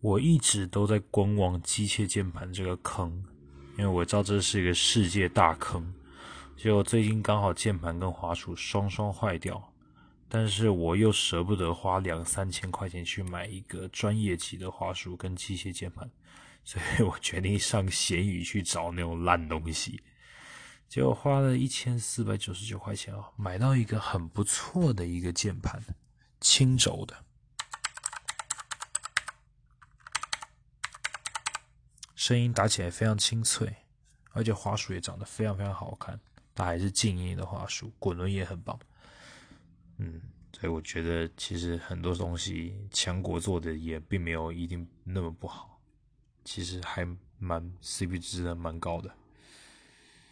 我一直都在观望机械键盘这个坑，因为我知道这是一个世界大坑。结果最近刚好键盘跟滑鼠双双坏掉，但是我又舍不得花两三千块钱去买一个专业级的滑鼠跟机械键盘，所以我决定上闲鱼去找那种烂东西。结果花了一千四百九十九块钱啊，买到一个很不错的一个键盘，轻轴的。声音打起来非常清脆，而且花束也长得非常非常好看。它还是静音的花束，滚轮也很棒。嗯，所以我觉得其实很多东西强国做的也并没有一定那么不好，其实还蛮 CP 值的蛮高的。